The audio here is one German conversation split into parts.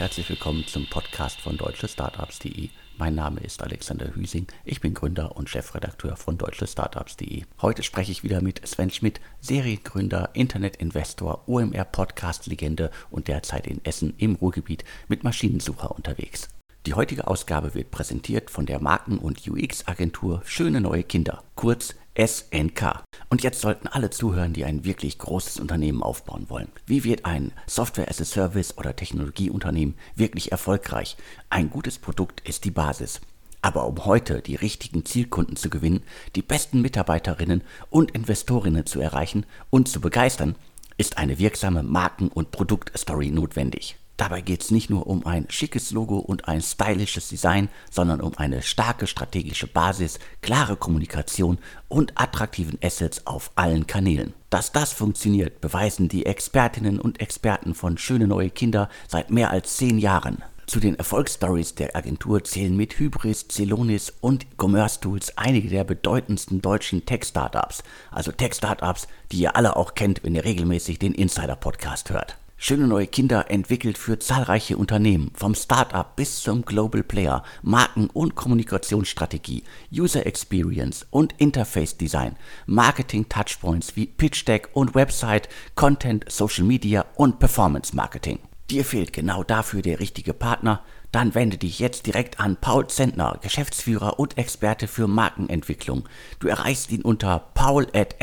herzlich willkommen zum Podcast von deutschestartups.de. Mein Name ist Alexander Hüsing, ich bin Gründer und Chefredakteur von deutschestartups.de. Heute spreche ich wieder mit Sven Schmidt, Seriengründer, Internetinvestor, OMR-Podcast-Legende und derzeit in Essen im Ruhrgebiet mit Maschinensucher unterwegs. Die heutige Ausgabe wird präsentiert von der Marken- und UX-Agentur Schöne Neue Kinder, kurz SNK. Und jetzt sollten alle zuhören, die ein wirklich großes Unternehmen aufbauen wollen. Wie wird ein Software as a Service oder Technologieunternehmen wirklich erfolgreich? Ein gutes Produkt ist die Basis. Aber um heute die richtigen Zielkunden zu gewinnen, die besten Mitarbeiterinnen und Investorinnen zu erreichen und zu begeistern, ist eine wirksame Marken- und Produktstory notwendig. Dabei geht es nicht nur um ein schickes Logo und ein stylisches Design, sondern um eine starke strategische Basis, klare Kommunikation und attraktiven Assets auf allen Kanälen. Dass das funktioniert, beweisen die Expertinnen und Experten von Schöne Neue Kinder seit mehr als zehn Jahren. Zu den Erfolgsstories der Agentur zählen mit Hybris, Celonis und Commerce Tools einige der bedeutendsten deutschen Tech-Startups. Also Tech-Startups, die ihr alle auch kennt, wenn ihr regelmäßig den Insider-Podcast hört. Schöne neue Kinder entwickelt für zahlreiche Unternehmen, vom Startup bis zum Global Player, Marken- und Kommunikationsstrategie, User Experience und Interface Design, Marketing Touchpoints wie Pitch Deck und Website, Content, Social Media und Performance Marketing. Dir fehlt genau dafür der richtige Partner? Dann wende dich jetzt direkt an Paul Zentner, Geschäftsführer und Experte für Markenentwicklung. Du erreichst ihn unter paul.snk.de.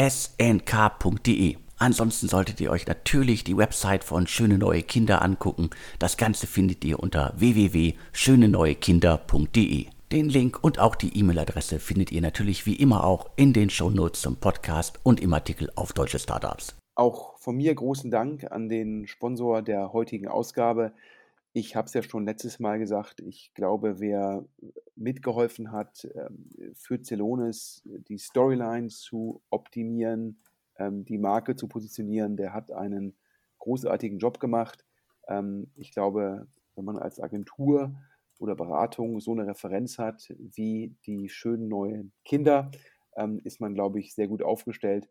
Ansonsten solltet ihr euch natürlich die Website von Schöne Neue Kinder angucken. Das Ganze findet ihr unter www.schöneneuekinder.de. Den Link und auch die E-Mail-Adresse findet ihr natürlich wie immer auch in den Shownotes zum Podcast und im Artikel auf Deutsche Startups. Auch von mir großen Dank an den Sponsor der heutigen Ausgabe. Ich habe es ja schon letztes Mal gesagt, ich glaube, wer mitgeholfen hat, ähm, für Celonis die Storyline zu optimieren, die Marke zu positionieren, der hat einen großartigen Job gemacht. Ähm, ich glaube, wenn man als Agentur oder Beratung so eine Referenz hat wie die schönen neuen Kinder, ähm, ist man, glaube ich, sehr gut aufgestellt.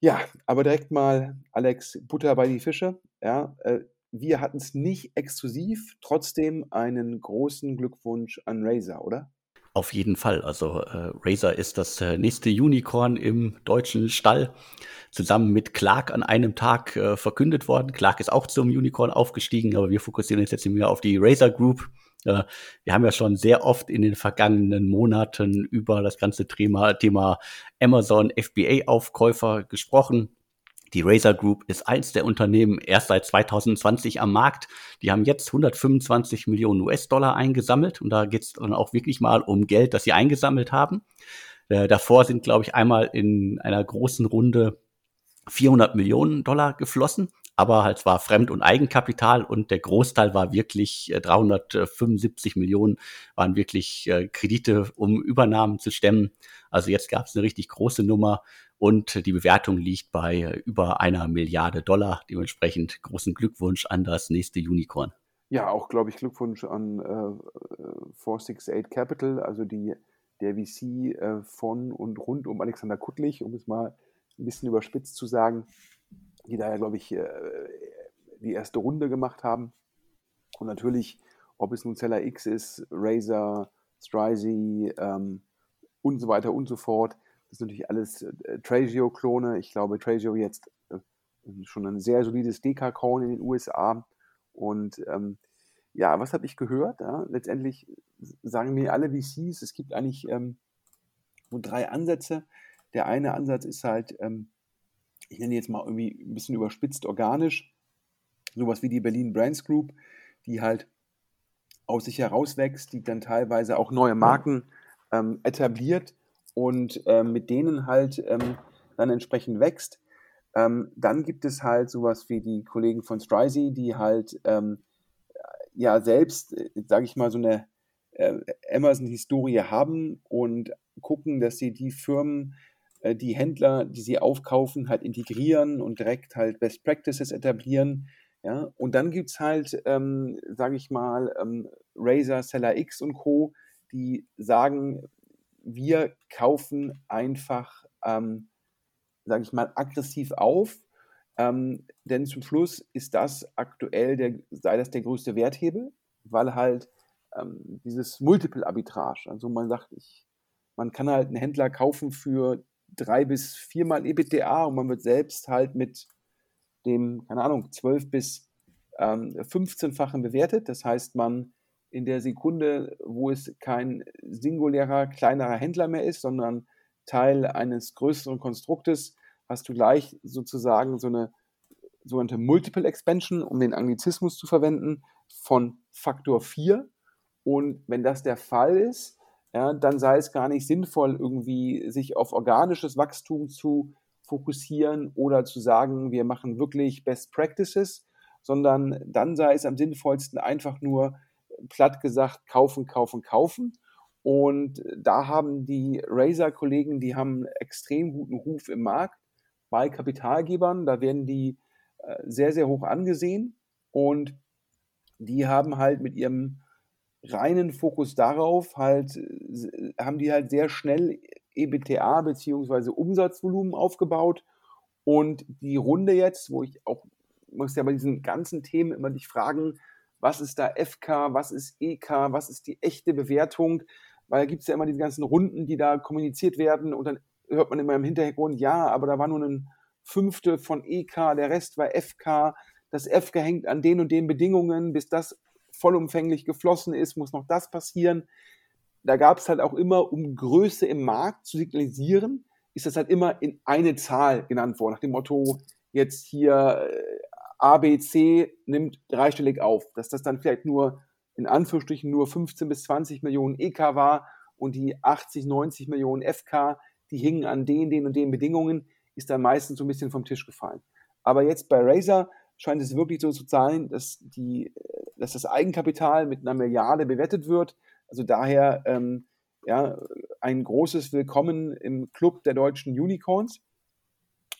Ja, aber direkt mal, Alex, Butter bei die Fische. Ja, äh, wir hatten es nicht exklusiv, trotzdem einen großen Glückwunsch an Razer, oder? Auf jeden Fall. Also äh, Razer ist das äh, nächste Unicorn im deutschen Stall. Zusammen mit Clark an einem Tag äh, verkündet worden. Clark ist auch zum Unicorn aufgestiegen, aber wir fokussieren uns jetzt mehr auf die Razer Group. Äh, wir haben ja schon sehr oft in den vergangenen Monaten über das ganze Thema, Thema Amazon FBA-Aufkäufer gesprochen. Die Razer Group ist eins der Unternehmen erst seit 2020 am Markt. Die haben jetzt 125 Millionen US-Dollar eingesammelt und da geht es dann auch wirklich mal um Geld, das sie eingesammelt haben. Äh, davor sind, glaube ich, einmal in einer großen Runde 400 Millionen Dollar geflossen, aber halt zwar Fremd- und Eigenkapital und der Großteil war wirklich äh, 375 Millionen waren wirklich äh, Kredite, um Übernahmen zu stemmen. Also jetzt gab es eine richtig große Nummer und die Bewertung liegt bei über einer Milliarde Dollar. Dementsprechend großen Glückwunsch an das nächste Unicorn. Ja, auch glaube ich Glückwunsch an äh, 468 Capital, also die, der VC äh, von und rund um Alexander Kuttlich, um es mal ein bisschen überspitzt zu sagen, die da ja glaube ich äh, die erste Runde gemacht haben. Und natürlich, ob es nun Seller X ist, Razer, Strizy ähm, und so weiter und so fort, das sind natürlich alles äh, Tragio-Klone. Ich glaube, Tragio jetzt äh, schon ein sehr solides DK-Coin in den USA. Und ähm, ja, was habe ich gehört? Ja? Letztendlich sagen mir alle VCs, es gibt eigentlich ähm, so drei Ansätze. Der eine Ansatz ist halt, ähm, ich nenne jetzt mal irgendwie ein bisschen überspitzt organisch, sowas wie die Berlin Brands Group, die halt aus sich herauswächst, die dann teilweise auch neue Marken ähm, etabliert und ähm, mit denen halt ähm, dann entsprechend wächst. Ähm, dann gibt es halt sowas wie die Kollegen von Strizy, die halt ähm, ja selbst, äh, sage ich mal, so eine äh, Amazon-Historie haben und gucken, dass sie die Firmen, äh, die Händler, die sie aufkaufen, halt integrieren und direkt halt Best Practices etablieren. Ja? Und dann gibt es halt, ähm, sage ich mal, ähm, Razer, Seller X und Co., die sagen, wir kaufen einfach, ähm, sage ich mal, aggressiv auf, Ähm, denn zum Schluss ist das aktuell, der, sei das der größte Werthebel, weil halt ähm, dieses Multiple Arbitrage, also man sagt, ich, man kann halt einen Händler kaufen für drei bis viermal EBITDA und man wird selbst halt mit dem, keine Ahnung, zwölf bis ähm, 15-fachen bewertet. Das heißt, man in der Sekunde, wo es kein singulärer, kleinerer Händler mehr ist, sondern Teil eines größeren Konstruktes, hast du gleich sozusagen so eine sogenannte Multiple Expansion, um den Anglizismus zu verwenden, von Faktor 4. Und wenn das der Fall ist, ja, dann sei es gar nicht sinnvoll, irgendwie sich auf organisches Wachstum zu fokussieren oder zu sagen, wir machen wirklich Best Practices, sondern dann sei es am sinnvollsten einfach nur platt gesagt kaufen, kaufen, kaufen. Und da haben die Razer-Kollegen, die haben extrem guten Ruf im Markt bei Kapitalgebern. Da werden die äh, sehr, sehr hoch angesehen und die haben halt mit ihrem reinen Fokus darauf halt, äh, haben die halt sehr schnell EBTA bzw. Umsatzvolumen aufgebaut und die Runde jetzt, wo ich auch, muss ja bei diesen ganzen Themen immer dich fragen, was ist da FK, was ist EK, was ist die echte Bewertung, weil da gibt es ja immer diese ganzen Runden, die da kommuniziert werden und dann hört man immer im Hintergrund, ja, aber da war nur ein Fünfte von EK, der Rest war FK, das FK hängt an den und den Bedingungen, bis das vollumfänglich geflossen ist, muss noch das passieren. Da gab es halt auch immer, um Größe im Markt zu signalisieren, ist das halt immer in eine Zahl genannt worden, nach dem Motto, jetzt hier äh, ABC nimmt dreistellig auf, dass das dann vielleicht nur in Anführungsstrichen nur 15 bis 20 Millionen EK war und die 80, 90 Millionen FK, die hingen an den, den und den Bedingungen, ist dann meistens so ein bisschen vom Tisch gefallen. Aber jetzt bei Razer scheint es wirklich so zu sein, dass, die, dass das Eigenkapital mit einer Milliarde bewertet wird. Also daher ähm, ja, ein großes Willkommen im Club der deutschen Unicorns.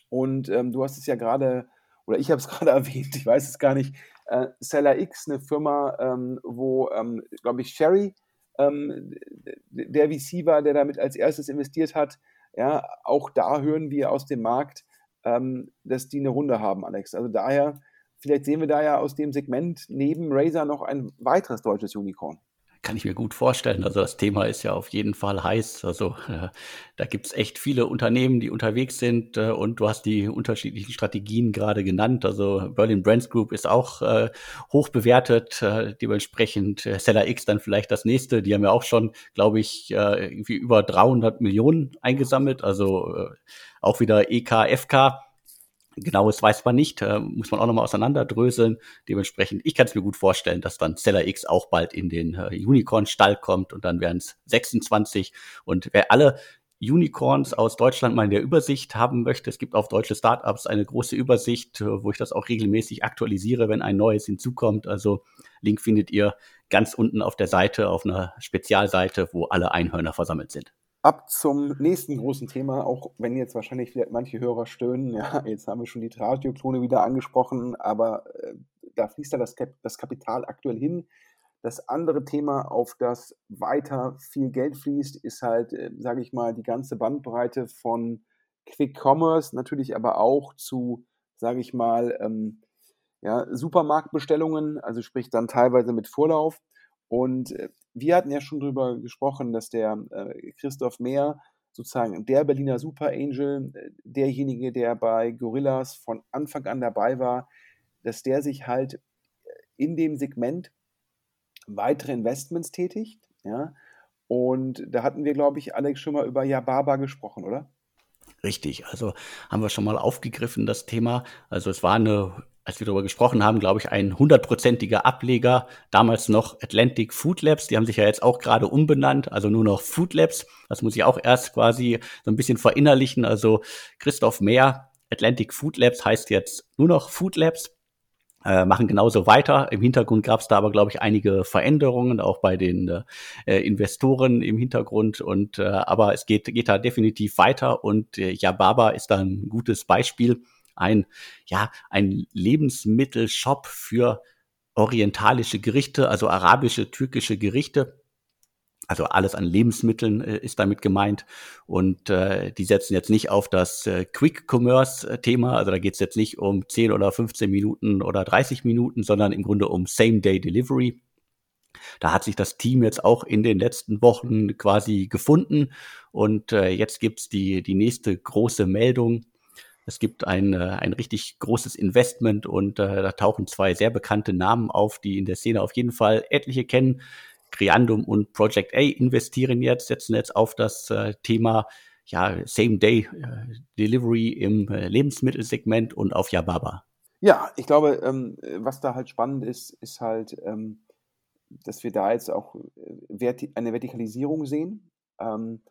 Und ähm, du hast es ja gerade, oder ich habe es gerade erwähnt, ich weiß es gar nicht, äh, Seller X, eine Firma, ähm, wo, ähm, glaube ich, Sherry ähm, der VC war, der damit als erstes investiert hat. Ja, auch da hören wir aus dem Markt, ähm, dass die eine Runde haben, Alex. Also daher, vielleicht sehen wir da ja aus dem Segment neben Razer noch ein weiteres deutsches Unicorn kann ich mir gut vorstellen. Also das Thema ist ja auf jeden Fall heiß. Also äh, da gibt's echt viele Unternehmen, die unterwegs sind äh, und du hast die unterschiedlichen Strategien gerade genannt. Also Berlin Brands Group ist auch äh, hoch bewertet, äh, dementsprechend äh, Seller X dann vielleicht das nächste. Die haben ja auch schon, glaube ich, äh, irgendwie über 300 Millionen eingesammelt. Also auch wieder EK, FK. Genaues weiß man nicht, äh, muss man auch nochmal auseinanderdröseln. Dementsprechend, ich kann es mir gut vorstellen, dass dann Seller X auch bald in den äh, Unicorn-Stall kommt und dann wären es 26. Und wer alle Unicorns aus Deutschland mal in der Übersicht haben möchte, es gibt auf deutsche Startups eine große Übersicht, äh, wo ich das auch regelmäßig aktualisiere, wenn ein neues hinzukommt. Also Link findet ihr ganz unten auf der Seite, auf einer Spezialseite, wo alle Einhörner versammelt sind ab zum nächsten großen Thema, auch wenn jetzt wahrscheinlich vielleicht manche Hörer stöhnen, ja, jetzt haben wir schon die Radioklone wieder angesprochen, aber äh, da fließt da das, Kap das Kapital aktuell hin. Das andere Thema, auf das weiter viel Geld fließt, ist halt, äh, sage ich mal, die ganze Bandbreite von Quick Commerce, natürlich aber auch zu, sage ich mal, ähm, ja, Supermarktbestellungen, also sprich dann teilweise mit Vorlauf. Und äh, wir hatten ja schon darüber gesprochen, dass der äh, Christoph Mehr sozusagen der Berliner Super Angel, äh, derjenige, der bei Gorillas von Anfang an dabei war, dass der sich halt in dem Segment weitere Investments tätigt. Ja? Und da hatten wir, glaube ich, Alex schon mal über Yababa gesprochen, oder? Richtig, also haben wir schon mal aufgegriffen, das Thema. Also es war eine als wir darüber gesprochen haben, glaube ich, ein hundertprozentiger Ableger, damals noch Atlantic Food Labs, die haben sich ja jetzt auch gerade umbenannt, also nur noch Food Labs. Das muss ich auch erst quasi so ein bisschen verinnerlichen. Also Christoph Mehr, Atlantic Food Labs heißt jetzt nur noch Food Labs. Äh, machen genauso weiter. Im Hintergrund gab es da aber, glaube ich, einige Veränderungen, auch bei den äh, Investoren im Hintergrund. Und äh, aber es geht, geht da definitiv weiter und äh, Yababa ist da ein gutes Beispiel ein, ja, ein Lebensmittelshop für orientalische Gerichte, also arabische, türkische Gerichte. Also alles an Lebensmitteln äh, ist damit gemeint. Und äh, die setzen jetzt nicht auf das äh, Quick-Commerce-Thema. Also da geht es jetzt nicht um 10 oder 15 Minuten oder 30 Minuten, sondern im Grunde um Same-Day-Delivery. Da hat sich das Team jetzt auch in den letzten Wochen quasi gefunden. Und äh, jetzt gibt's die, die nächste große Meldung. Es gibt ein, äh, ein richtig großes Investment und äh, da tauchen zwei sehr bekannte Namen auf, die in der Szene auf jeden Fall etliche kennen. Creandum und Project A investieren jetzt, setzen jetzt auf das äh, Thema ja, Same-Day-Delivery äh, im äh, Lebensmittelsegment und auf Yababa. Ja, ich glaube, ähm, was da halt spannend ist, ist halt, ähm, dass wir da jetzt auch eine Vertikalisierung sehen. Ähm,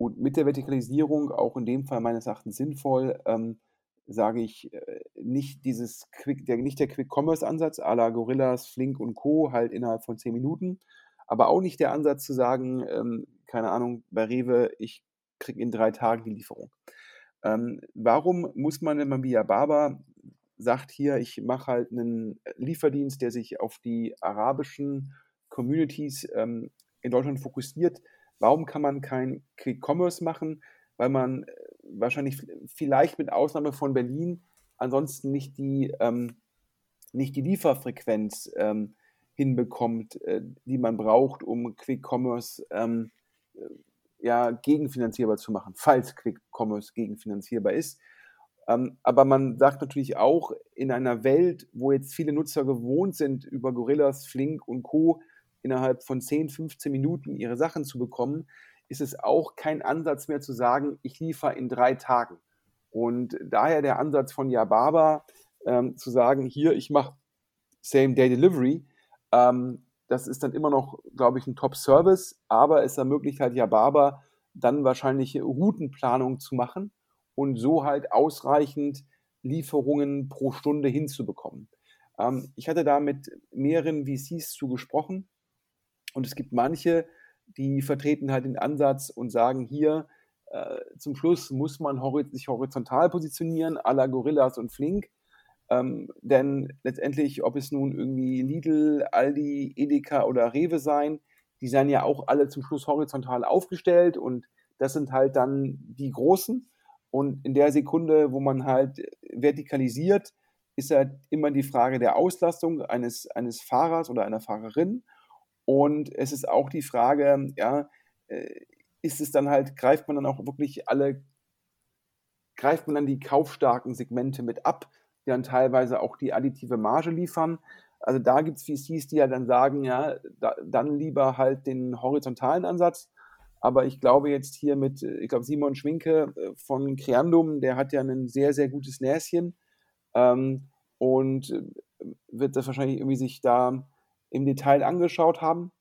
und mit der Vertikalisierung auch in dem Fall meines Erachtens sinnvoll, ähm, sage ich, äh, nicht dieses Quick, der, nicht der Quick-Commerce-Ansatz à la Gorillas, Flink und Co. halt innerhalb von zehn Minuten, aber auch nicht der Ansatz zu sagen, ähm, keine Ahnung, bei Rewe, ich kriege in drei Tagen die Lieferung. Ähm, warum muss man, wenn man via Baba sagt, hier, ich mache halt einen Lieferdienst, der sich auf die arabischen Communities ähm, in Deutschland fokussiert, warum kann man kein Quick Commerce machen? Weil man äh, wahrscheinlich vielleicht mit Ausnahme von Berlin ansonsten nicht die, ähm, nicht die Lieferfrequenz ähm, hinbekommt, äh, die man braucht, um Quick Commerce ähm, äh, ja, gegenfinanzierbar zu machen, falls Quick Commerce gegenfinanzierbar ist. Ähm, aber man sagt natürlich auch, in einer Welt, wo jetzt viele Nutzer gewohnt sind, über Gorillas, Flink und Co. innerhalb von 10, 15 Minuten ihre Sachen zu bekommen, ist es auch kein Ansatz mehr zu sagen, ich liefere in drei Tagen. Und daher der Ansatz von Yababa, ähm, zu sagen, hier, ich mache Same-Day-Delivery, ähm, das ist dann immer noch, glaube ich, ein Top-Service, aber es ermöglicht halt Yababa dann wahrscheinlich Routenplanung zu machen und so halt ausreichend Lieferungen pro Stunde hinzubekommen. Ähm, ich hatte da mit mehreren VCs zugesprochen und es gibt manche, die vertreten halt den Ansatz und sagen hier, äh, zum Schluss muss man hori sich horizontal positionieren, à la Gorillas und Flink. Ähm, denn letztendlich, ob es nun irgendwie Lidl, Aldi, Edeka oder Rewe sein, die seien ja auch alle zum Schluss horizontal aufgestellt und das sind halt dann die Großen. Und in der Sekunde, wo man halt vertikalisiert, ist halt immer die Frage der Auslastung eines, eines Fahrers oder einer Fahrerin. Und es ist auch die Frage, ja, äh, ist es dann halt, greift man dann auch wirklich alle, greift man dann die kaufstarken Segmente mit ab? die dann teilweise auch die additive Marge liefern. Also da gibt es VCs, die ja dann sagen, ja, da, dann lieber halt den horizontalen Ansatz. Aber ich glaube jetzt hier mit, ich glaube Simon Schwinke äh, von Creandum, der hat ja ein sehr, sehr gutes Näschen ähm, und äh, wird das wahrscheinlich irgendwie sich da im Detail angeschaut haben.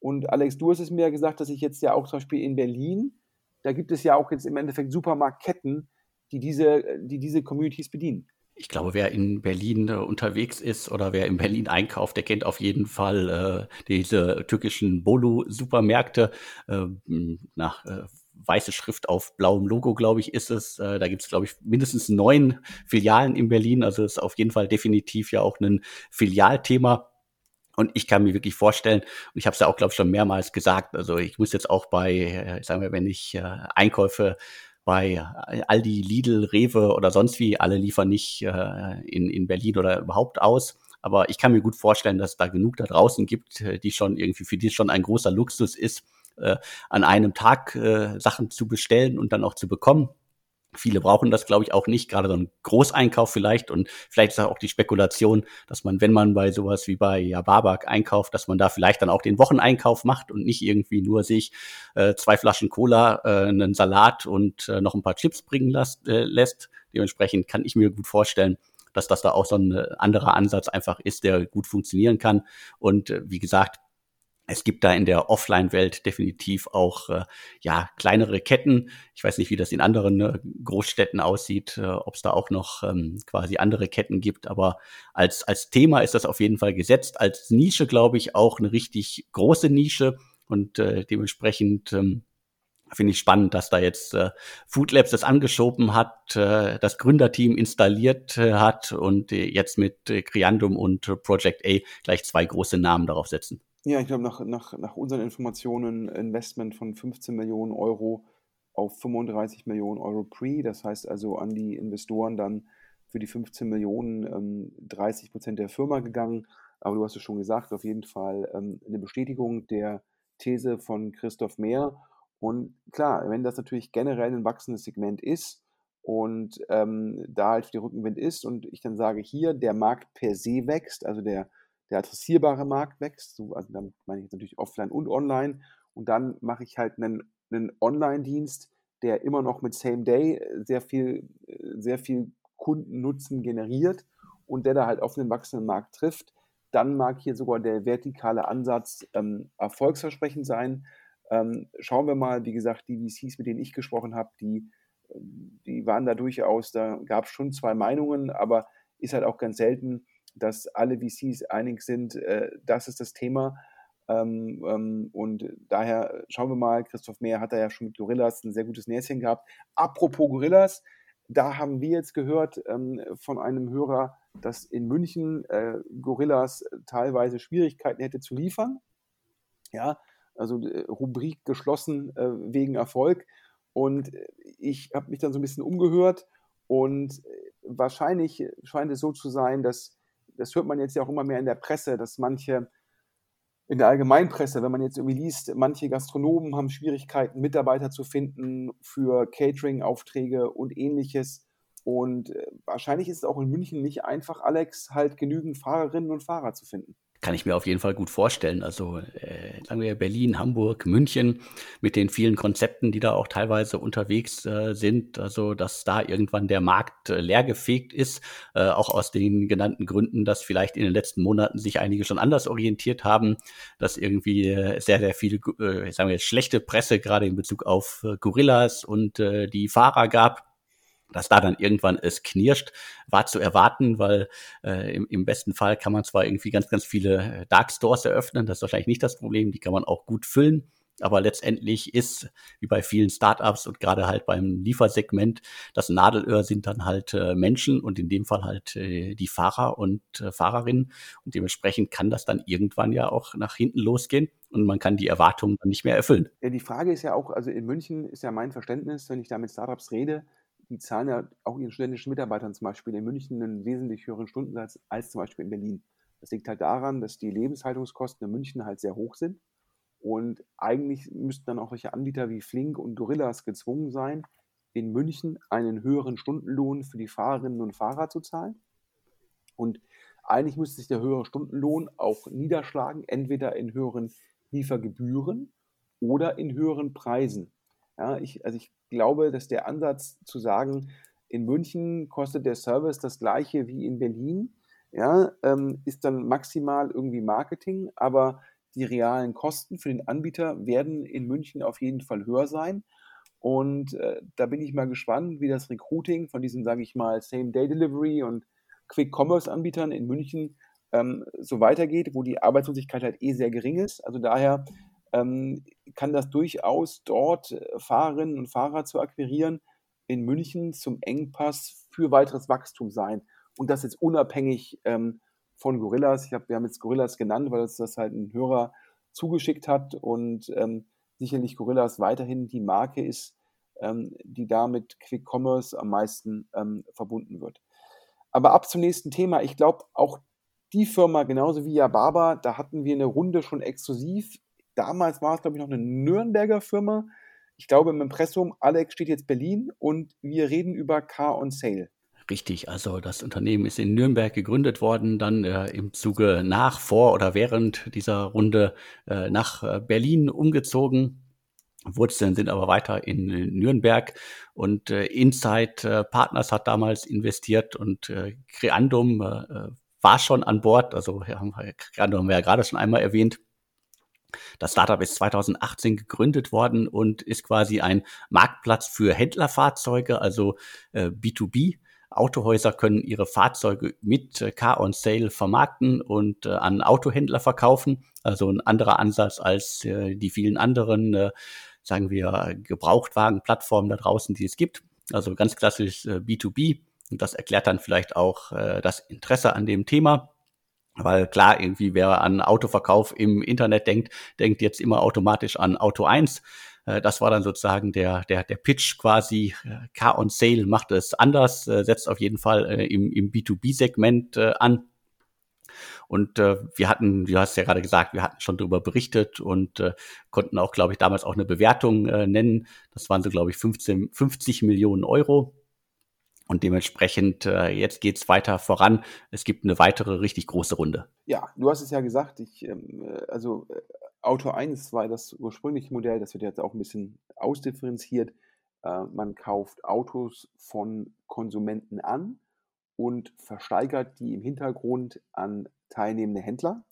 Und Alex, du hast es mir ja gesagt, dass ich jetzt ja auch zum Beispiel in Berlin, da gibt es ja auch jetzt im Endeffekt Supermarktketten, die diese, die diese Communities bedienen ich glaube, wer in Berlin äh, unterwegs ist oder wer in Berlin einkauft, der kennt auf jeden Fall äh, diese türkischen Bolu-Supermärkte äh, nach äh, weiße Schrift auf blauem Logo, glaube ich, ist es. Äh, da gibt es, glaube ich, mindestens neun Filialen in Berlin. Also ist auf jeden Fall definitiv ja auch ein Filialthema. Und ich kann mir wirklich vorstellen, und ich habe es ja auch, glaube ich, schon mehrmals gesagt, also ich muss jetzt auch bei, äh, sagen wir, wenn ich äh, Einkäufe bei Aldi, Lidl, Rewe oder sonst wie, alle liefern nicht äh, in, in Berlin oder überhaupt aus. Aber ich kann mir gut vorstellen, dass es da genug da draußen gibt, äh, die schon irgendwie, für die schon ein großer Luxus ist, äh, an einem Tag äh, Sachen zu bestellen und dann auch zu bekommen. Viele brauchen das, glaube ich, auch nicht, gerade so ein Großeinkauf vielleicht. Und vielleicht ist auch die Spekulation, dass man, wenn man bei sowas wie bei ja, Babak einkauft, dass man da vielleicht dann auch den Wocheneinkauf macht und nicht irgendwie nur sich äh, zwei Flaschen Cola, äh, einen Salat und äh, noch ein paar Chips bringen las, äh, lässt. Dementsprechend kann ich mir gut vorstellen, dass das da auch so ein äh, anderer Ansatz einfach ist, der gut funktionieren kann. Und äh, wie gesagt, es gibt da in der Offline-Welt definitiv auch äh, ja kleinere Ketten. Ich weiß nicht, wie das in anderen äh, Großstädten aussieht, äh, ob es da auch noch ähm, quasi andere Ketten gibt. Aber als als Thema ist das auf jeden Fall gesetzt. Als Nische glaube ich auch eine richtig große Nische und äh, dementsprechend ähm, finde ich spannend, dass da jetzt äh, Food Labs das angeschoben hat, äh, das Gründerteam installiert äh, hat und äh, jetzt mit äh, Creandum und äh, Project A gleich zwei große Namen darauf setzen. Ja, ich glaube, nach, nach, nach unseren Informationen Investment von 15 Millionen Euro auf 35 Millionen Euro Pre. Das heißt also an die Investoren dann für die 15 Millionen ähm, 30 Prozent der Firma gegangen. Aber du hast es schon gesagt, auf jeden Fall ähm, eine Bestätigung der These von Christoph Mehr. Und klar, wenn das natürlich generell ein wachsendes Segment ist und ähm, da halt der Rückenwind ist und ich dann sage, hier der Markt per se wächst, also der, der adressierbare Markt wächst, so, also damit meine ich jetzt natürlich offline und online. Und dann mache ich halt einen, einen Online-Dienst, der immer noch mit Same Day sehr viel, sehr viel Kundennutzen generiert und der da halt auf den wachsenden Markt trifft, dann mag hier sogar der vertikale Ansatz ähm, erfolgsversprechend sein. Ähm, schauen wir mal, wie gesagt, die VCs, mit denen ich gesprochen habe, die, die waren da durchaus, da gab es schon zwei Meinungen, aber ist halt auch ganz selten, dass alle VCs einig sind, äh, das ist das Thema. Ähm, ähm, und daher schauen wir mal, Christoph Mehr hat da ja schon mit Gorillas ein sehr gutes Näschen gehabt. Apropos Gorillas, da haben wir jetzt gehört ähm, von einem Hörer, dass in München äh, Gorillas teilweise Schwierigkeiten hätte zu liefern. Ja, also äh, Rubrik geschlossen äh, wegen Erfolg. Und ich habe mich dann so ein bisschen umgehört und wahrscheinlich scheint es so zu sein, dass, das hört man jetzt ja auch immer mehr in der Presse, dass manche in der Allgemeinpresse, wenn man jetzt irgendwie liest, manche Gastronomen haben Schwierigkeiten, Mitarbeiter zu finden für Catering-Aufträge und ähnliches. Und äh, wahrscheinlich ist es auch in München nicht einfach, Alex, halt genügend Fahrerinnen und Fahrer zu finden. Kann ich mir auf jeden Fall gut vorstellen. Also äh, sagen wir Berlin, Hamburg, München mit den vielen Konzepten, die da auch teilweise unterwegs äh, sind. Also dass da irgendwann der Markt äh, leergefegt ist, äh, auch aus den genannten Gründen, dass vielleicht in den letzten Monaten sich einige schon anders orientiert haben, dass irgendwie äh, sehr, sehr viel, äh, sagen wir jetzt, schlechte Presse gerade in Bezug auf äh, Gorillas und äh, die Fahrer gab dass da dann irgendwann es knirscht, war zu erwarten, weil äh, im, im besten Fall kann man zwar irgendwie ganz, ganz viele äh, Dark Stores eröffnen, das ist wahrscheinlich nicht das Problem, die kann man auch gut füllen. Aber letztendlich ist, wie bei vielen Startups und gerade halt beim Liefersegment, das Nadelöhr sind dann halt äh, Menschen und in dem Fall halt äh, die Fahrer und äh, Fahrerinnen. Und dementsprechend kann das dann irgendwann ja auch nach hinten losgehen und man kann die Erwartungen dann nicht mehr erfüllen. Ja, die Frage ist ja auch, also in München ist ja mein Verständnis, wenn ich da mit Startups rede, die zahlen ja auch ihren studentischen Mitarbeitern zum Beispiel in München einen wesentlich höheren Stundensatz als zum Beispiel in Berlin. Das liegt halt daran, dass die Lebenshaltungskosten in München halt sehr hoch sind. Und eigentlich müssten dann auch solche Anbieter wie Flink und Gorillas gezwungen sein, in München einen höheren Stundenlohn für die Fahrerinnen und Fahrer zu zahlen. Und eigentlich müsste sich der höhere Stundenlohn auch niederschlagen, entweder in höheren Liefergebühren oder in höheren Preisen. Ja, ich, also ich glaube, dass der Ansatz zu sagen, in München kostet der Service das gleiche wie in Berlin, ja, ähm, ist dann maximal irgendwie Marketing, aber die realen Kosten für den Anbieter werden in München auf jeden Fall höher sein. Und äh, da bin ich mal gespannt, wie das Recruiting von diesen, sage ich mal, Same-Day-Delivery und Quick-Commerce-Anbietern in München ähm, so weitergeht, wo die Arbeitslosigkeit halt eh sehr gering ist. Also daher ähm, kann das durchaus dort äh, Fahrerinnen und Fahrer zu akquirieren in München zum Engpass für weiteres Wachstum sein. Und das jetzt unabhängig ähm, von Gorillas. Ich hab, wir haben jetzt Gorillas genannt, weil uns das halt ein Hörer zugeschickt hat und ähm, sicherlich Gorillas weiterhin die Marke ist, ähm, die da mit Quick Commerce am meisten ähm, verbunden wird. Aber ab zum nächsten Thema. Ich glaube, auch die Firma, genauso wie Yababa, da hatten wir eine Runde schon exklusiv Damals war es, glaube ich, noch eine Nürnberger Firma. Ich glaube im Impressum, Alex steht jetzt Berlin und wir reden über Car on Sale. Richtig, also das Unternehmen ist in Nürnberg gegründet worden, dann äh, im Zuge nach, vor oder während dieser Runde äh, nach äh, Berlin umgezogen. Wurzeln sind aber weiter in, in Nürnberg und äh, Insight äh, Partners hat damals investiert und äh, Creandum äh, war schon an Bord. Also Creandum haben wir ja gerade schon einmal erwähnt. Das Startup ist 2018 gegründet worden und ist quasi ein Marktplatz für Händlerfahrzeuge, also äh, B2B. Autohäuser können ihre Fahrzeuge mit äh, Car on Sale vermarkten und äh, an Autohändler verkaufen. Also ein anderer Ansatz als äh, die vielen anderen, äh, sagen wir, Gebrauchtwagenplattformen da draußen, die es gibt. Also ganz klassisch B2B. Äh, und das erklärt dann vielleicht auch das Interesse an dem Thema. Weil klar, irgendwie wer an Autoverkauf im Internet denkt, denkt jetzt immer automatisch an Auto 1. Äh, das war dann sozusagen der, der, der Pitch quasi. Äh, Car on Sale macht es anders, äh, setzt auf jeden Fall im, im B2B-Segment an. Und äh, wir hatten, du hast ja gerade gesagt, wir hatten schon darüber berichtet und äh, konnten auch, glaube ich, damals auch eine Bewertung äh, nennen. Das waren so, glaube ich, 15, 50 Millionen Euro. Und dementsprechend, äh, jetzt geht's weiter voran. Es gibt eine weitere richtig große Runde. Ja, du hast es ja gesagt, ich, ähm, also äh, Auto 1 war das ursprüngliche Modell, das wird jetzt auch ein bisschen ausdifferenziert. Äh, man kauft Autos von Konsumenten an und versteigert die im Hintergrund an teilnehmende Händler.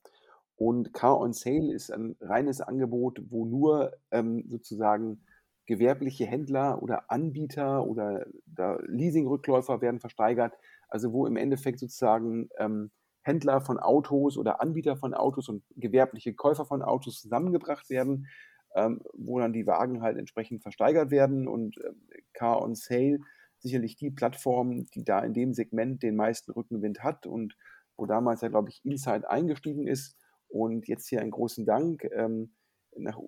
Und Car on Sale ist ein reines Angebot, wo nur ähm, sozusagen gewerbliche Händler oder Anbieter oder Leasingrückläufer werden versteigert. Also wo im Endeffekt sozusagen ähm, Händler von Autos oder Anbieter von Autos und gewerbliche Käufer von Autos zusammengebracht werden, ähm, wo dann die Wagen halt entsprechend versteigert werden und äh, Car on Sale sicherlich die Plattform, die da in dem Segment den meisten Rückenwind hat und wo damals ja, glaube ich, Insight eingestiegen ist und jetzt hier einen großen Dank. Ähm, nach,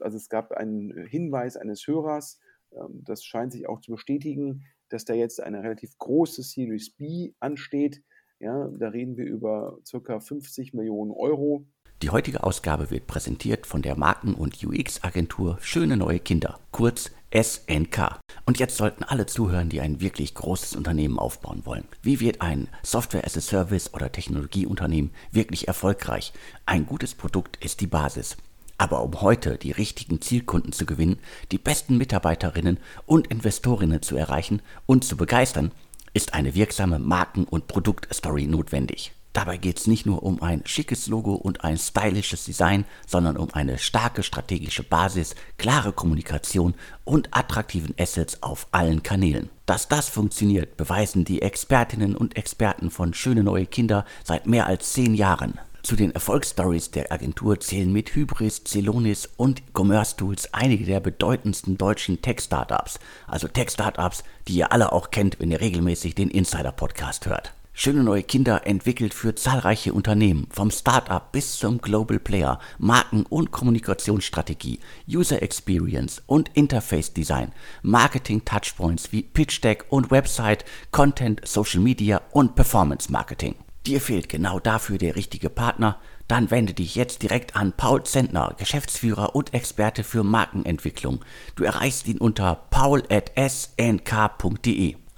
also es gab einen Hinweis eines Hörers, ähm, das scheint sich auch zu bestätigen, dass da jetzt eine relativ große Series B ansteht. Ja, da reden wir über ca. 50 Millionen Euro. Die heutige Ausgabe wird präsentiert von der Marken- und UX-Agentur Schöne Neue Kinder, kurz SNK. Und jetzt sollten alle zuhören, die ein wirklich großes Unternehmen aufbauen wollen. Wie wird ein Software-as-a-Service oder Technologieunternehmen wirklich erfolgreich? Ein gutes Produkt ist die Basis. Aber um heute die richtigen Zielkunden zu gewinnen, die besten Mitarbeiterinnen und Investorinnen zu erreichen und zu begeistern, ist eine wirksame Marken- und Produktstory notwendig. Dabei geht es nicht nur um ein schickes Logo und ein stylisches Design, sondern um eine starke strategische Basis, klare Kommunikation und attraktiven Assets auf allen Kanälen. Dass das funktioniert, beweisen die Expertinnen und Experten von Schöne Neue Kinder seit mehr als zehn Jahren. Zu den Erfolgsstories der Agentur zählen mit Hybris, Celonis und Commerce Tools einige der bedeutendsten deutschen Tech-Startups. Also Tech-Startups, die ihr alle auch kennt, wenn ihr regelmäßig den Insider-Podcast hört. Schöne neue Kinder entwickelt für zahlreiche Unternehmen, vom Startup bis zum Global Player, Marken- und Kommunikationsstrategie, User Experience und Interface Design, Marketing Touchpoints wie Pitch Deck und Website, Content, Social Media und Performance Marketing. Dir fehlt genau dafür der richtige Partner? Dann wende dich jetzt direkt an Paul Zentner, Geschäftsführer und Experte für Markenentwicklung. Du erreichst ihn unter paul.snk.de.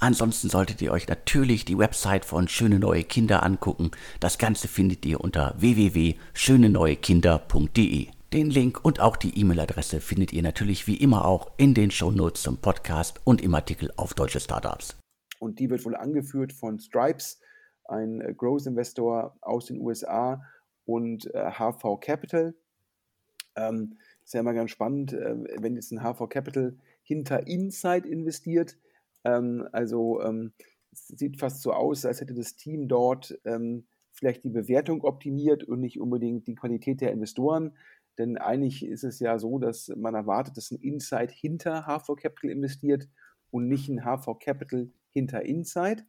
Ansonsten solltet ihr euch natürlich die Website von Schöne Neue Kinder angucken. Das Ganze findet ihr unter www.schöneneuekinder.de. Den Link und auch die E-Mail-Adresse findet ihr natürlich wie immer auch in den Shownotes zum Podcast und im Artikel auf Deutsche Startups. Und die wird wohl angeführt von Stripes ein äh, Growth Investor aus den USA und HV äh, Capital. Ähm, ist ja immer ganz spannend, äh, wenn jetzt ein HV Capital hinter Insight investiert. Ähm, also ähm, sieht fast so aus, als hätte das Team dort ähm, vielleicht die Bewertung optimiert und nicht unbedingt die Qualität der Investoren. Denn eigentlich ist es ja so, dass man erwartet, dass ein Insight hinter HV Capital investiert und nicht ein HV Capital hinter Insight.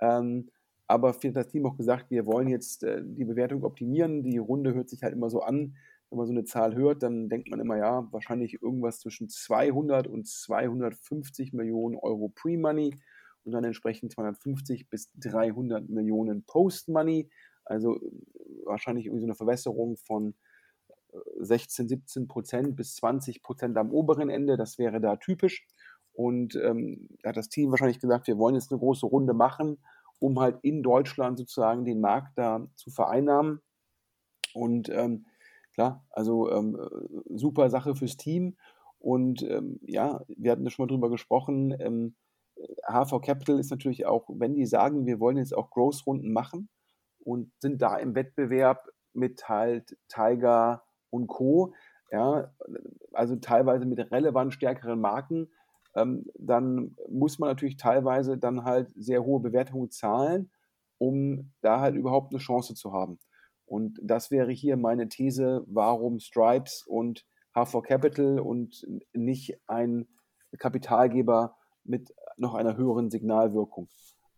Ähm, aber für das Team auch gesagt, wir wollen jetzt äh, die Bewertung optimieren. Die Runde hört sich halt immer so an. Wenn man so eine Zahl hört, dann denkt man immer, ja, wahrscheinlich irgendwas zwischen 200 und 250 Millionen Euro Pre-Money und dann entsprechend 250 bis 300 Millionen Post-Money. Also äh, wahrscheinlich irgendwie so eine Verwässerung von 16, äh, 17 Prozent bis 20 Prozent am oberen Ende. Das wäre da typisch. Und ähm, hat das Team wahrscheinlich gesagt, wir wollen jetzt eine große Runde machen um halt in Deutschland sozusagen den Markt da zu vereinnahmen. Und ähm, klar, also ähm, super Sache fürs Team. Und ähm, ja, wir hatten da schon mal drüber gesprochen. HV ähm, Capital ist natürlich auch, wenn die sagen, wir wollen jetzt auch Growth-Runden machen und sind da im Wettbewerb mit halt Tiger und Co. Ja, also teilweise mit relevant stärkeren Marken, ähm, dann muss man natürlich teilweise dann halt sehr hohe Bewertungen zahlen, um da halt überhaupt eine Chance zu haben. Und das wäre hier meine These, warum Stripes und H4 Capital und nicht ein Kapitalgeber mit noch einer höheren Signalwirkung.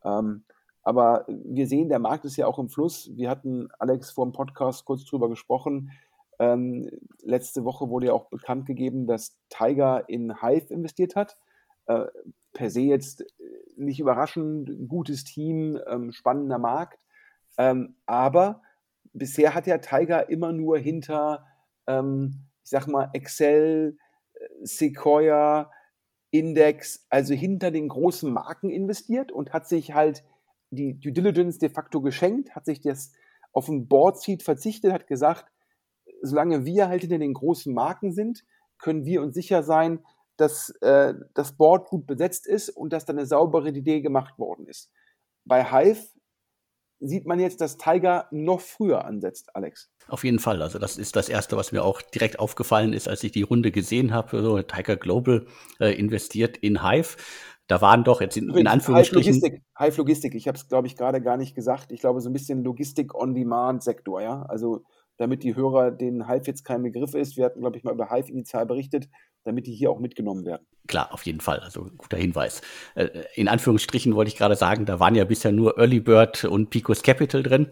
Ähm, Aber wir sehen, der Markt ist ja auch im Fluss. Wir hatten, Alex, vor dem Podcast kurz drüber gesprochen. Ähm, letzte Woche wurde ja auch bekannt gegeben, dass Tiger in Hive investiert hat. Äh, per se jetzt nicht überraschend, gutes Team, ähm, spannender Markt. Ähm, aber bisher hat ja Tiger immer nur hinter, ähm, ich sag mal, Excel, äh, Sequoia, Index, also hinter den großen Marken investiert und hat sich halt die Due Diligence de facto geschenkt, hat sich das auf ein Board Seat verzichtet, hat gesagt, solange wir halt hinter den großen Marken sind, können wir uns sicher sein, dass äh, das Board gut besetzt ist und dass da eine saubere Idee gemacht worden ist. Bei Hive sieht man jetzt, dass Tiger noch früher ansetzt, Alex. Auf jeden Fall. Also das ist das Erste, was mir auch direkt aufgefallen ist, als ich die Runde gesehen habe. So, Tiger Global äh, investiert in Hive. Da waren doch jetzt in, in Anführungsstrichen. Hive Logistik, Hive Logistik. ich habe es, glaube ich, gerade gar nicht gesagt. Ich glaube, so ein bisschen Logistik-on-Demand-Sektor, ja. Also damit die Hörer, denen Hive jetzt kein Begriff ist, wir hatten, glaube ich, mal über Hive initial berichtet, damit die hier auch mitgenommen werden. Klar, auf jeden Fall. Also guter Hinweis. Äh, in Anführungsstrichen wollte ich gerade sagen, da waren ja bisher nur Early Bird und Picos Capital drin.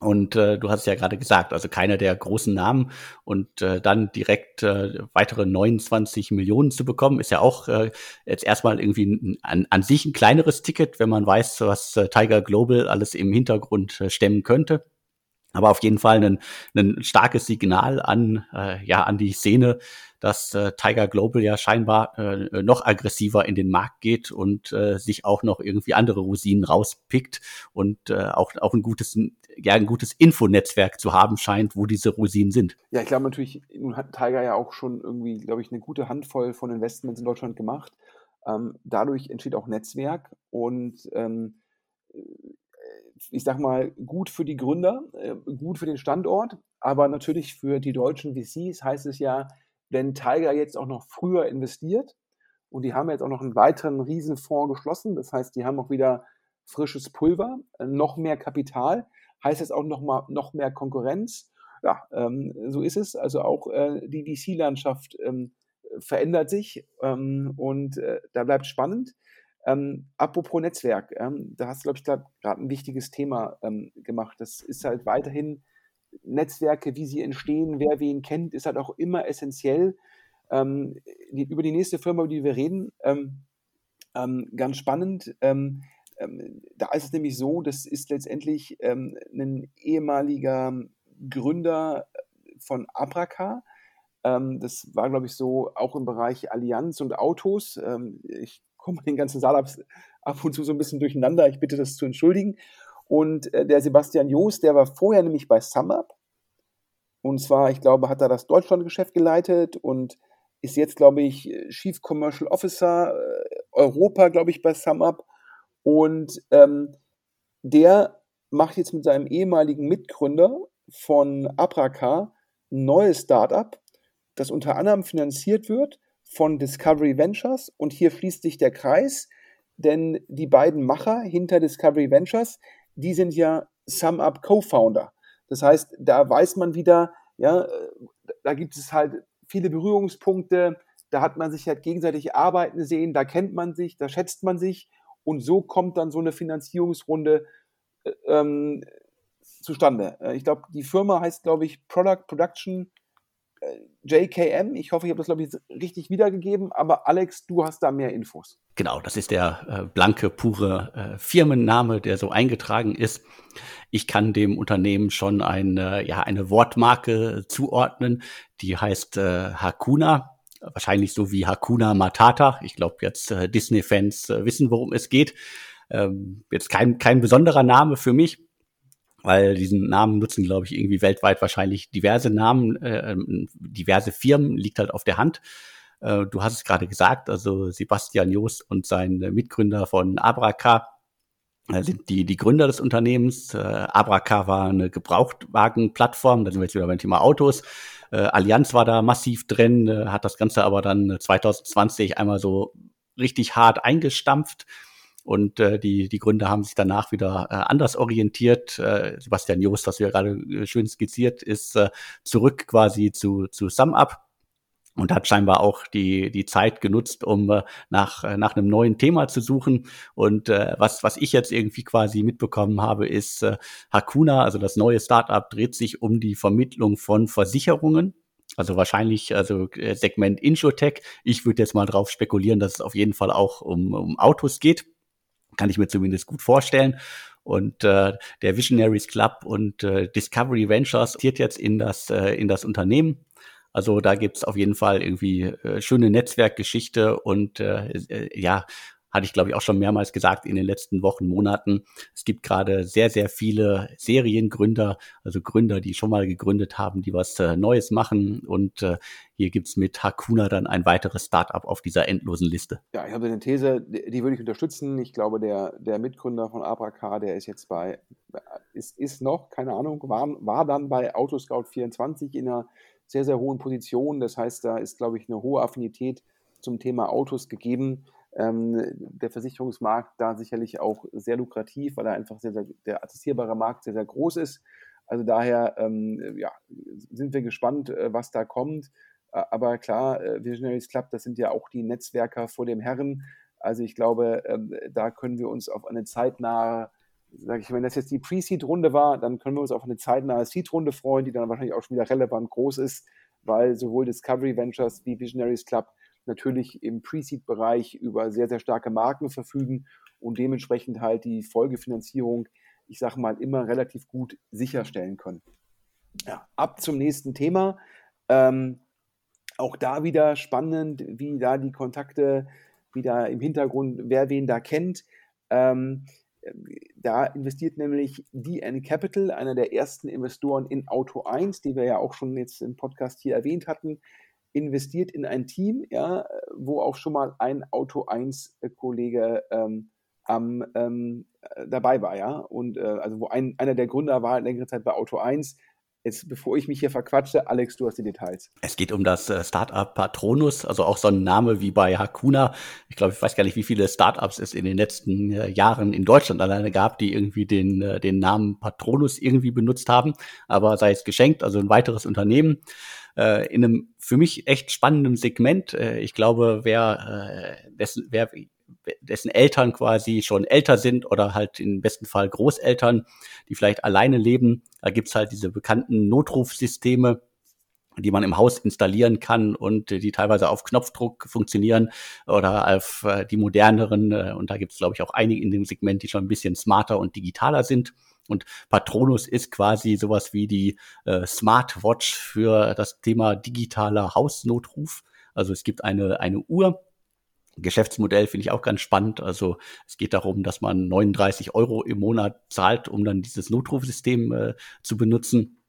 Und äh, du hast es ja gerade gesagt, also keiner der großen Namen und äh, dann direkt äh, weitere 29 Millionen zu bekommen, ist ja auch äh, jetzt erstmal irgendwie ein, an, an sich ein kleineres Ticket, wenn man weiß, was äh, Tiger Global alles im Hintergrund äh, stemmen könnte. Aber auf jeden Fall ein, ein starkes Signal an, äh, ja, an die Szene, dass äh, Tiger Global ja scheinbar äh, noch aggressiver in den Markt geht und äh, sich auch noch irgendwie andere Rosinen rauspickt und äh, auch, auch ein gutes, ja, ein gutes Infonetzwerk zu haben scheint, wo diese Rosinen sind. Ja, ich glaube natürlich, nun hat Tiger ja auch schon irgendwie, glaube ich, eine gute Handvoll von Investments in Deutschland gemacht. Ähm, dadurch entsteht auch Netzwerk und ähm, ich sag mal, gut für die Gründer, äh, gut für den Standort, aber natürlich für die deutschen VCs heißt es ja, wenn Tiger jetzt auch noch früher investiert und die haben jetzt auch noch einen weiteren Riesenfonds geschlossen, das heißt, die haben auch wieder frisches Pulver, äh, noch mehr Kapital, heißt es auch noch mal noch mehr Konkurrenz. Ja, ähm, so ist es. Also auch äh, die VC-Landschaft ähm, verändert sich ähm, und äh, da bleibt spannend. Ähm, apropos Netzwerk, ähm, da hast du, glaube ich, gerade ein wichtiges Thema ähm, gemacht. Das ist halt weiterhin Netzwerke, wie sie entstehen, wer wen kennt, ist halt auch immer essentiell. Ähm, die, über die nächste Firma, über die wir reden, ähm, ähm, ganz spannend. da ist es nämlich so, das ist letztendlich ein ehemaliger Gründer von Abraca. das war, glaube ich, so auch im Bereich Allianz und Autos. ich kommen den ganzen Startups ab und zu so ein bisschen durcheinander. Ich bitte das zu entschuldigen. Und äh, der Sebastian Joos, der war vorher nämlich bei SumUp. Und zwar, ich glaube, hat er das Deutschlandgeschäft geleitet und ist jetzt, glaube ich, Chief Commercial Officer äh, Europa, glaube ich, bei SumUp. Und ähm, der macht jetzt mit seinem ehemaligen Mitgründer von Abraca ein neues Startup, das unter anderem finanziert wird von Discovery Ventures und hier schließt sich der Kreis, denn die beiden Macher hinter Discovery Ventures, die sind ja SumUp Co-Founder. Das heißt, da weiß man wieder, ja, da gibt es halt viele Berührungspunkte, da hat man sich halt gegenseitig arbeiten sehen, da kennt man sich, da schätzt man sich und so kommt dann so eine Finanzierungsrunde äh, ähm, zustande. Äh, ich glaube, die Firma heißt, glaube ich, Product Production JKM. Ich hoffe, ich habe das, glaube ich, richtig wiedergegeben, aber Alex, du hast da mehr Infos. Genau, das ist der äh, blanke, pure äh, Firmenname, der so eingetragen ist. Ich kann dem Unternehmen schon eine, ja, eine Wortmarke zuordnen, die heißt äh, Hakuna. Wahrscheinlich so wie Hakuna Matata. Ich glaube, jetzt äh, Disney-Fans äh, wissen, worum es geht. Ähm, jetzt kein, kein besonderer Name für mich weil diesen Namen nutzen, glaube ich, irgendwie weltweit wahrscheinlich diverse Namen, äh, ähm, diverse Firmen, liegt halt auf der Hand. Äh, du hast es gerade gesagt, also Sebastian Jost und sein Mitgründer von Abraca äh, sind die, die Gründer des Unternehmens. Äh, Abraca war eine Gebrauchtwagenplattform, da sind wir jetzt wieder beim Thema Autos. Äh, Allianz war da massiv drin, äh, hat das Ganze aber dann 2020 einmal so richtig hart eingestampft und äh, die, die Gründer haben sich danach wieder äh, anders orientiert. Äh, Sebastian Joost, du ja gerade äh, schön skizziert, ist äh, zurück quasi zu, zu SumUp. und hat scheinbar auch die, die Zeit genutzt, um äh, nach, äh, nach einem neuen Thema zu suchen. Und äh, was, was ich jetzt irgendwie quasi mitbekommen habe, ist äh, Hakuna, also das neue Startup, dreht sich um die Vermittlung von Versicherungen. Also wahrscheinlich, also äh, Segment Insurtech. Ich würde jetzt mal drauf spekulieren, dass es auf jeden Fall auch um, um Autos geht. Kann ich mir zumindest gut vorstellen. Und äh, der Visionaries Club und äh, Discovery Ventures tiert jetzt in das, äh, in das Unternehmen also da gibt's auf jeden Fall irgendwie äh, schöne Netzwerkgeschichte und äh, äh, ja, hatte ich glaube ich auch schon mehrmals gesagt in den letzten Wochen, Monaten. Es gibt gerade sehr, sehr viele Seriengründer, also Gründer, die schon mal gegründet haben, die was äh, Neues machen. Und äh, hier gibt's mit Hakuna dann ein weiteres Startup auf dieser endlosen Liste. Ja, ich habe eine These, die, würde ich unterstützen. Ich glaube, der, der Mitgründer von Abracar, der ist jetzt bei, ist, ist noch, keine Ahnung, war, war dann bei Autoscout 24 in einer sehr, sehr hohen Positionen. Das heißt, da ist, glaube ich, eine hohe Affinität zum Thema Autos gegeben. Ähm, der Versicherungsmarkt da sicherlich auch sehr lukrativ, weil er einfach sehr, sehr, der adressierbare Markt sehr, sehr groß ist. Also daher ähm, ja, sind wir gespannt, äh, was da kommt. Aber klar, äh, Visionaries Club, das sind ja auch die Netzwerker vor dem Herren. Also ich glaube, ähm, da können wir uns auf eine zeitnahe sage ich, wenn das jetzt die Pre-Seed-Runde war, dann können wir uns auf eine zeitnahe Seed-Runde freuen, die dann wahrscheinlich auch schon wieder relevant groß ist, weil sowohl Discovery Ventures wie Visionaries Club natürlich im Pre-Seed-Bereich über sehr, sehr starke Marken verfügen und dementsprechend halt die Folgefinanzierung, ich sage mal, immer relativ gut sicherstellen können. Ja, ab zum nächsten Thema. Ähm, auch da wieder spannend, wie da die Kontakte, wie da im Hintergrund, wer wen da kennt. Ähm, da investiert nämlich DN Capital, einer der ersten Investoren in Auto 1, die wir ja auch schon jetzt im Podcast hier erwähnt hatten, investiert in ein Team, ja, wo auch schon mal ein Auto 1-Kollege ähm, am, ähm, dabei war, ja. Und äh, also wo ein, einer der Gründer war längere Zeit bei Auto 1, Jetzt, bevor ich mich hier verquatsche, Alex, du hast die Details. Es geht um das äh, Startup Patronus, also auch so ein Name wie bei Hakuna. Ich glaube, ich weiß gar nicht, wie viele Startups es in den letzten äh, Jahren in Deutschland alleine gab, die irgendwie den, äh, den Namen Patronus irgendwie benutzt haben. Aber sei es geschenkt, also ein weiteres Unternehmen in einem für mich echt spannenden Segment. ich glaube, wer, dessen, wer dessen Eltern quasi schon älter sind oder halt im besten Fall Großeltern, die vielleicht alleine leben. Da gibt's halt diese bekannten Notrufsysteme, die man im Haus installieren kann und die teilweise auf Knopfdruck funktionieren oder auf äh, die moderneren. Äh, und da gibt's glaube ich, auch einige in dem Segment, die schon ein bisschen smarter und digitaler sind. Und Patronus ist quasi sowas wie die äh, Smartwatch für das Thema digitaler Hausnotruf. Also es gibt eine, eine Uhr, Geschäftsmodell finde ich auch ganz spannend. Also es geht darum, dass man 39 Euro im Monat zahlt, um dann dieses Notrufsystem äh, zu benutzen.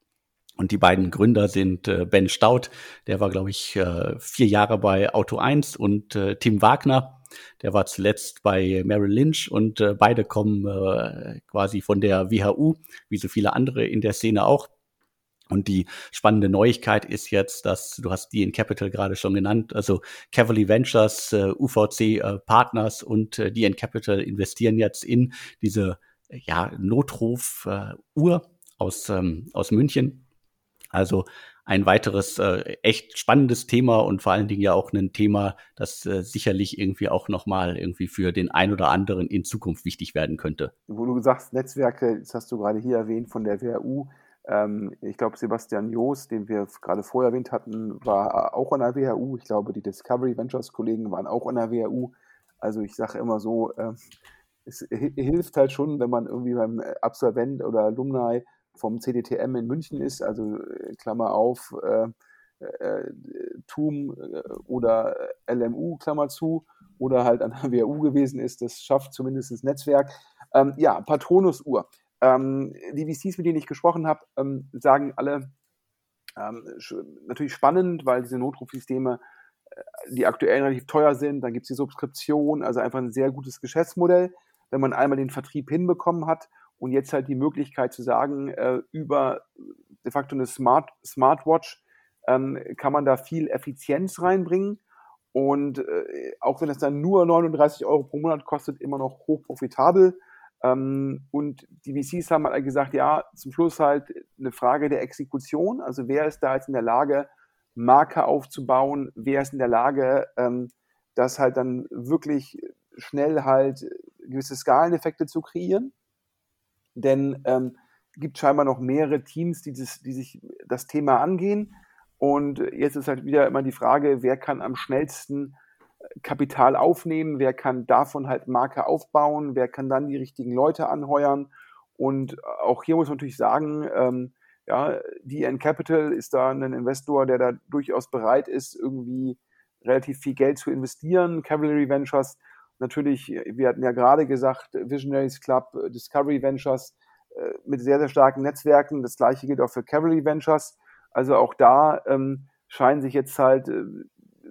Und die beiden Gründer sind äh, Ben Staud, der war, glaube ich, äh, vier Jahre bei Auto 1 und äh, Tim Wagner, der war zuletzt bei Merrill Lynch und äh, beide kommen äh, quasi von der WHU, wie so viele andere in der Szene auch. Und die spannende Neuigkeit ist jetzt, dass du hast die in Capital gerade schon genannt, also Cavalry Ventures, äh, UVC äh, Partners und äh, die in Capital investieren jetzt in diese ja, Notruf-Uhr äh, aus, ähm, aus München. Also ein weiteres äh, echt spannendes Thema und vor allen Dingen ja auch ein Thema, das äh, sicherlich irgendwie auch nochmal irgendwie für den ein oder anderen in Zukunft wichtig werden könnte. Wo du sagst, Netzwerke, das hast du gerade hier erwähnt von der WHU, ähm, ich glaube, Sebastian Joos, den wir gerade vorher erwähnt hatten, war auch an der WHU. Ich glaube, die Discovery Ventures Kollegen waren auch an der WHU. Also ich sage immer so, äh, es hilft halt schon, wenn man irgendwie beim Absolvent oder Alumni vom CDTM in München ist, also äh, Klammer auf, äh, äh, TUM äh, oder LMU, Klammer zu, oder halt an der WHU gewesen ist. Das schafft zumindest das Netzwerk. Ähm, ja, Patronus-Uhr. Ähm, die VCs, mit denen ich gesprochen habe, ähm, sagen alle, ähm, natürlich spannend, weil diese Notrufsysteme, äh, die aktuell relativ teuer sind, dann gibt es die Subskription, also einfach ein sehr gutes Geschäftsmodell, wenn man einmal den Vertrieb hinbekommen hat und jetzt halt die Möglichkeit zu sagen, äh, über de facto eine Smart, Smartwatch ähm, kann man da viel Effizienz reinbringen. Und äh, auch wenn es dann nur 39 Euro pro Monat kostet, immer noch hoch profitabel. Ähm, und die VCs haben halt gesagt, ja, zum Schluss halt eine Frage der Exekution. Also wer ist da jetzt in der Lage, Marke aufzubauen, wer ist in der Lage, ähm, das halt dann wirklich schnell halt gewisse Skaleneffekte zu kreieren. Denn ähm, gibt scheinbar noch mehrere Teams, die, das, die sich das Thema angehen. Und jetzt ist halt wieder immer die Frage, wer kann am schnellsten Kapital aufnehmen, wer kann davon halt Marke aufbauen, wer kann dann die richtigen Leute anheuern. Und auch hier muss man natürlich sagen, ähm, ja, DN Capital ist da ein Investor, der da durchaus bereit ist, irgendwie relativ viel Geld zu investieren. Cavalry Ventures, natürlich, wir hatten ja gerade gesagt, Visionaries Club, Discovery Ventures äh, mit sehr, sehr starken Netzwerken. Das gleiche gilt auch für Cavalry Ventures. Also auch da ähm, scheinen sich jetzt halt, äh,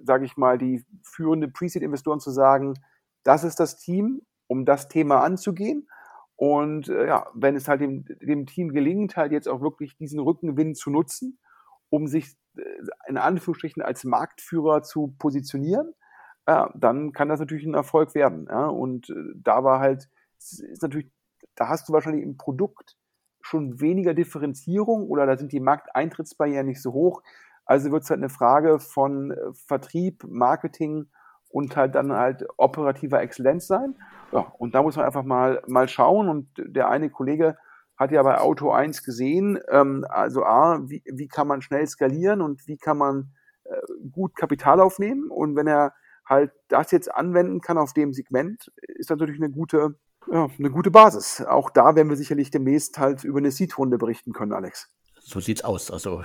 sage ich mal, die führende Pre-Seed-Investoren zu sagen, das ist das Team, um das Thema anzugehen. Und äh, ja, wenn es halt dem, dem Team gelingt, halt jetzt auch wirklich diesen Rückenwind zu nutzen, um sich äh, in Anführungsstrichen als Marktführer zu positionieren, ja, dann kann das natürlich ein Erfolg werden. Ja? Und äh, da war halt, ist natürlich, da hast du wahrscheinlich im Produkt schon weniger Differenzierung oder da sind die Markteintrittsbarrieren nicht so hoch. Also wird es halt eine Frage von äh, Vertrieb, Marketing und halt dann halt operativer Exzellenz sein. Ja, und da muss man einfach mal, mal schauen. Und der eine Kollege hat ja bei Auto 1 gesehen, ähm, also A, wie, wie kann man schnell skalieren und wie kann man äh, gut Kapital aufnehmen. Und wenn er halt das jetzt anwenden kann auf dem Segment, ist natürlich eine gute, ja, eine gute Basis. Auch da werden wir sicherlich demnächst halt über eine Seed-Runde berichten können, Alex. So sieht's aus. Also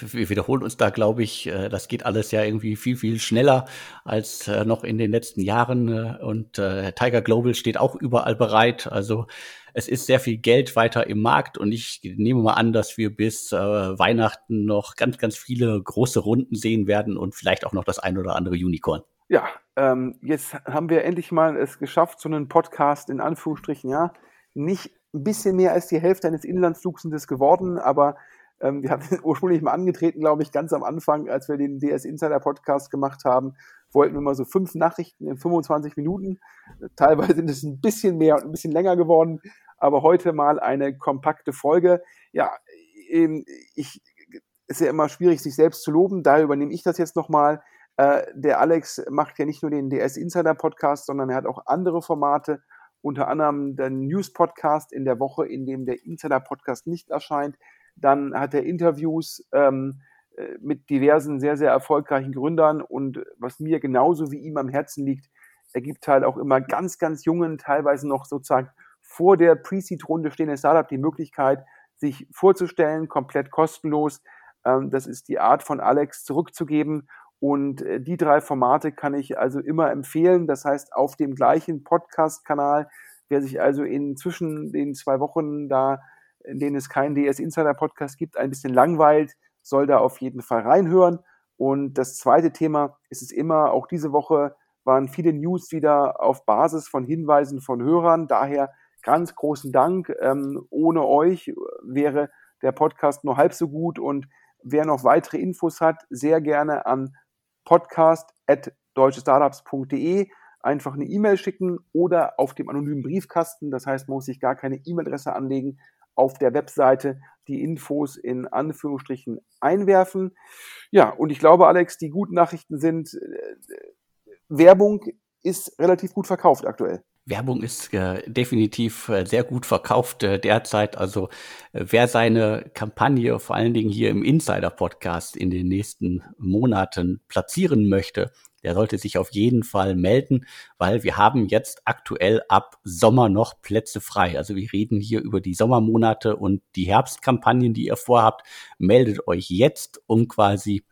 wir wiederholen uns da, glaube ich. Äh, das geht alles ja irgendwie viel, viel schneller als äh, noch in den letzten Jahren. Äh, und Tiger Global steht auch überall bereit. Also es ist sehr viel Geld weiter im Markt und ich nehme mal an, dass wir bis Weihnachten noch ganz, ganz viele große Runden sehen werden und vielleicht auch noch das ein oder andere Unicorn. Ja, ähm, jetzt haben wir endlich mal es geschafft, so einen Podcast in Anführungsstrichen, ja, nicht ein bisschen mehr als die Hälfte eines Inlandsflugs sind es geworden, aber ähm, wir hatten ursprünglich mal angetreten, glaube ich, ganz am Anfang, als wir den DS Insider Podcast gemacht haben, wollten wir mal so fünf Nachrichten in 25 Minuten. Teilweise sind es ein bisschen mehr und ein bisschen länger geworden, aber heute mal eine kompakte Folge. Ja, ich, ist ja immer schwierig, sich selbst zu loben, daher übernehme ich das jetzt nochmal. Äh, der Alex macht ja nicht nur den DS Insider Podcast, sondern er hat auch andere Formate, unter anderem den News Podcast in der Woche, in dem der Insider Podcast nicht erscheint. Dann hat er Interviews ähm, äh, mit diversen sehr, sehr erfolgreichen Gründern und was mir genauso wie ihm am Herzen liegt, er gibt halt auch immer ganz, ganz jungen, teilweise noch sozusagen vor der Pre-Seed-Runde stehenden Startup die Möglichkeit, sich vorzustellen, komplett kostenlos. Ähm, das ist die Art von Alex zurückzugeben. Und äh, die drei Formate kann ich also immer empfehlen. Das heißt, auf dem gleichen Podcast-Kanal, wer sich also in zwischen den zwei Wochen da in denen es keinen DS Insider Podcast gibt, ein bisschen langweilt, soll da auf jeden Fall reinhören. Und das zweite Thema ist es immer, auch diese Woche waren viele News wieder auf Basis von Hinweisen von Hörern. Daher ganz großen Dank. Ähm, ohne euch wäre der Podcast nur halb so gut. Und wer noch weitere Infos hat, sehr gerne an podcast.deutschestartups.de einfach eine E-Mail schicken oder auf dem anonymen Briefkasten. Das heißt, man muss sich gar keine E-Mail-Adresse anlegen, auf der Webseite die Infos in Anführungsstrichen einwerfen. Ja, und ich glaube, Alex, die guten Nachrichten sind, äh, Werbung ist relativ gut verkauft aktuell. Werbung ist äh, definitiv äh, sehr gut verkauft äh, derzeit. Also äh, wer seine Kampagne vor allen Dingen hier im Insider-Podcast in den nächsten Monaten platzieren möchte, der sollte sich auf jeden Fall melden, weil wir haben jetzt aktuell ab Sommer noch Plätze frei. Also wir reden hier über die Sommermonate und die Herbstkampagnen, die ihr vorhabt. Meldet euch jetzt, um quasi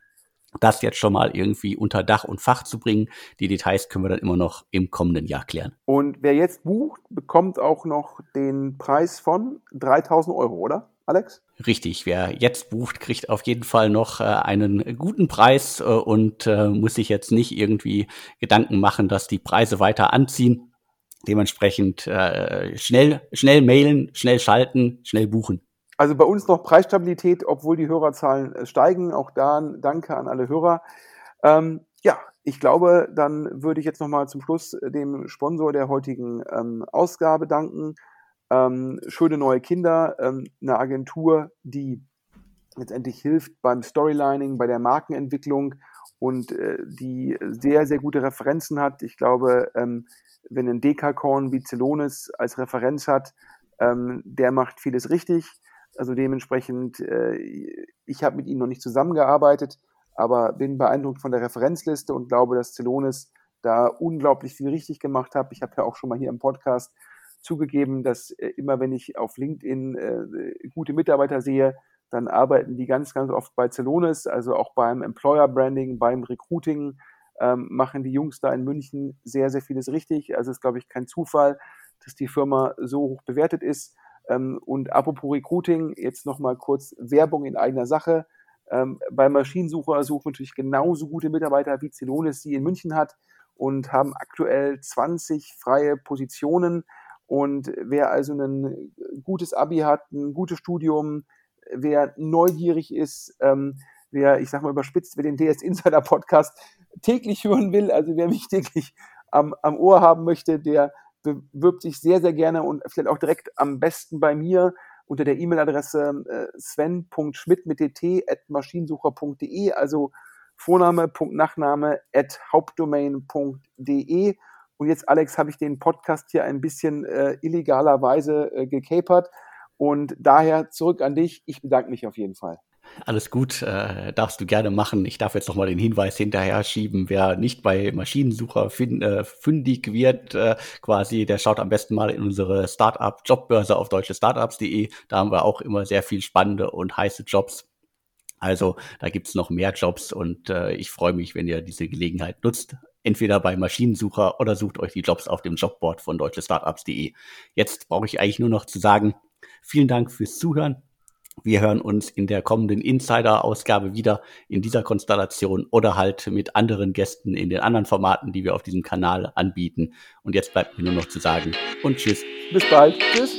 das jetzt schon mal irgendwie unter Dach und Fach zu bringen. Die Details können wir dann immer noch im kommenden Jahr klären. Und wer jetzt bucht, bekommt auch noch den Preis von 3000 Euro, oder? Alex? Richtig, wer jetzt bucht, kriegt auf jeden Fall noch äh, einen guten Preis äh, und äh, muss sich jetzt nicht irgendwie Gedanken machen, dass die Preise weiter anziehen. Dementsprechend äh, schnell, schnell mailen, schnell schalten, schnell buchen. Also bei uns noch Preisstabilität, obwohl die Hörerzahlen äh, steigen. Auch da danke an alle Hörer. Ähm, ja, ich glaube, dann würde ich jetzt nochmal zum Schluss dem Sponsor der heutigen ähm, Ausgabe danken ähm, schöne neue Kinder, ähm, eine Agentur, die letztendlich hilft beim Storylining, bei der Markenentwicklung und äh, die sehr, sehr gute Referenzen hat. Ich glaube, ähm, wenn ein Dekakorn wie Celonis als Referenz hat, ähm, der macht vieles richtig. Also dementsprechend, äh, ich habe mit ihnen noch nicht zusammengearbeitet, aber bin beeindruckt von der Referenzliste und glaube, dass Celonis da unglaublich viel richtig gemacht hat. Ich habe ja auch schon mal hier im Podcast zugegeben, dass äh, immer wenn ich auf LinkedIn äh, gute Mitarbeiter sehe, dann arbeiten die ganz, ganz oft bei Celonis, also auch beim Employer Branding, beim Recruiting, ähm, machen die Jungs da in München sehr, sehr vieles richtig. Also ist, glaube ich, kein Zufall, dass die Firma so hoch bewertet ist. Ähm, und apropos Recruiting, jetzt nochmal kurz Werbung in eigener Sache. Ähm, bei Maschinensucher suchen natürlich genauso gute Mitarbeiter wie Celonis sie in München hat und haben aktuell 20 freie Positionen. Und wer also ein gutes Abi hat, ein gutes Studium, wer neugierig ist, ähm, wer, ich sag mal überspitzt, wer den DS Insider Podcast täglich hören will, also wer mich täglich am, am Ohr haben möchte, der bewirbt sich sehr, sehr gerne und vielleicht auch direkt am besten bei mir unter der E-Mail-Adresse äh, sven.schmidt mit dt at maschinensucher.de, also Vorname, Punkt, Nachname at hauptdomain.de. Und jetzt, Alex, habe ich den Podcast hier ein bisschen äh, illegalerweise äh, gekapert. Und daher zurück an dich. Ich bedanke mich auf jeden Fall. Alles gut, äh, darfst du gerne machen. Ich darf jetzt nochmal den Hinweis hinterher schieben, wer nicht bei Maschinensucher fin äh, fündig wird, äh, quasi, der schaut am besten mal in unsere Startup-Jobbörse auf deutsche Startups.de. Da haben wir auch immer sehr viel spannende und heiße Jobs. Also da gibt's noch mehr Jobs und äh, ich freue mich, wenn ihr diese Gelegenheit nutzt. Entweder bei Maschinensucher oder sucht euch die Jobs auf dem Jobboard von deutschestartups.de. Jetzt brauche ich eigentlich nur noch zu sagen, vielen Dank fürs Zuhören. Wir hören uns in der kommenden Insider-Ausgabe wieder in dieser Konstellation oder halt mit anderen Gästen in den anderen Formaten, die wir auf diesem Kanal anbieten. Und jetzt bleibt mir nur noch zu sagen und tschüss. Bis bald. Tschüss.